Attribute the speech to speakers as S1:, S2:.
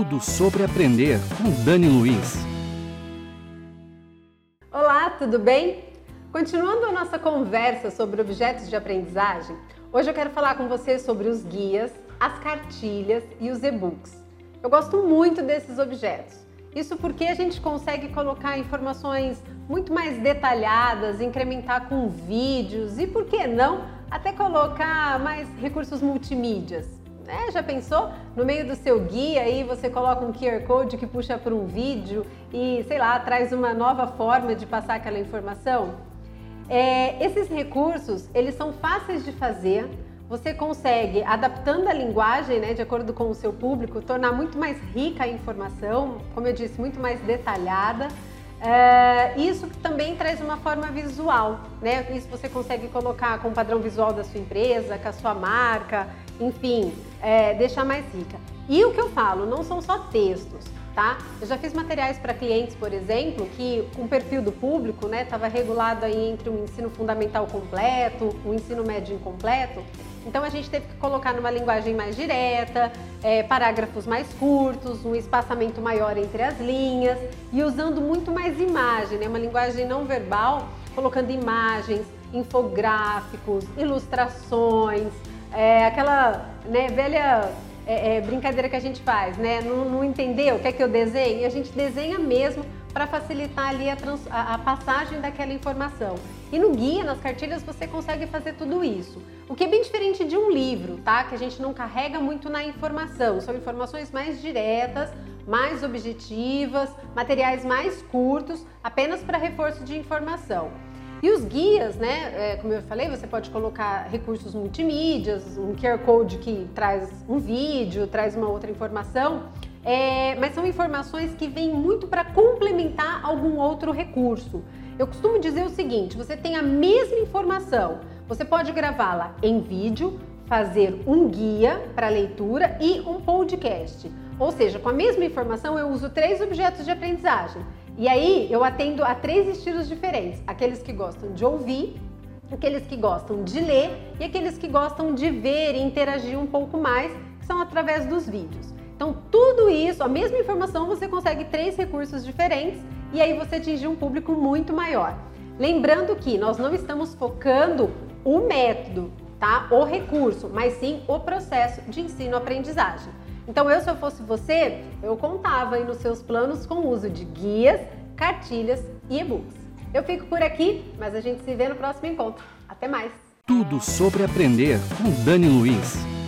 S1: Tudo sobre aprender com Dani Luiz.
S2: Olá, tudo bem? Continuando a nossa conversa sobre objetos de aprendizagem, hoje eu quero falar com você sobre os guias, as cartilhas e os e-books. Eu gosto muito desses objetos. Isso porque a gente consegue colocar informações muito mais detalhadas, incrementar com vídeos e, por que não, até colocar mais recursos multimídias. É, já pensou? No meio do seu guia aí você coloca um QR Code que puxa para um vídeo e, sei lá, traz uma nova forma de passar aquela informação? É, esses recursos, eles são fáceis de fazer, você consegue, adaptando a linguagem, né, de acordo com o seu público, tornar muito mais rica a informação, como eu disse, muito mais detalhada. É, isso também traz uma forma visual, né? Isso você consegue colocar com o padrão visual da sua empresa, com a sua marca, enfim, é, deixar mais rica. E o que eu falo, não são só textos, tá? Eu já fiz materiais para clientes, por exemplo, que o perfil do público, né, estava regulado aí entre um ensino fundamental completo, um ensino médio incompleto. Então a gente teve que colocar numa linguagem mais direta, é, parágrafos mais curtos, um espaçamento maior entre as linhas e usando muito mais imagem, né, uma linguagem não verbal, colocando imagens, infográficos, ilustrações, é, aquela né, velha é, é, brincadeira que a gente faz, né? Não, não entendeu? Quer que eu desenhe? A gente desenha mesmo para facilitar ali a, trans, a, a, passagem daquela informação. E no guia, nas cartilhas, você consegue fazer tudo isso. O que é bem diferente de um livro, tá? Que a gente não carrega muito na informação. São informações mais diretas, mais objetivas, materiais mais curtos, apenas para reforço de informação. E os guias, né, é, como eu falei, você pode colocar recursos multimídias, um QR Code que traz um vídeo, traz uma outra informação, é, mas são informações que vêm muito para complementar algum outro recurso. Eu costumo dizer o seguinte: você tem a mesma informação, você pode gravá-la em vídeo, fazer um guia para leitura e um podcast. Ou seja, com a mesma informação eu uso três objetos de aprendizagem. E aí eu atendo a três estilos diferentes: aqueles que gostam de ouvir, aqueles que gostam de ler e aqueles que gostam de ver e interagir um pouco mais, que são através dos vídeos. Então, tudo isso, a mesma informação, você consegue três recursos diferentes e aí você atinge um público muito maior. Lembrando que nós não estamos focando o método, tá? O recurso, mas sim o processo de ensino-aprendizagem. Então, eu, se eu fosse você, eu contava aí nos seus planos com o uso de guias, cartilhas e e-books. Eu fico por aqui, mas a gente se vê no próximo encontro. Até mais!
S1: Tudo sobre aprender com Dani Luiz.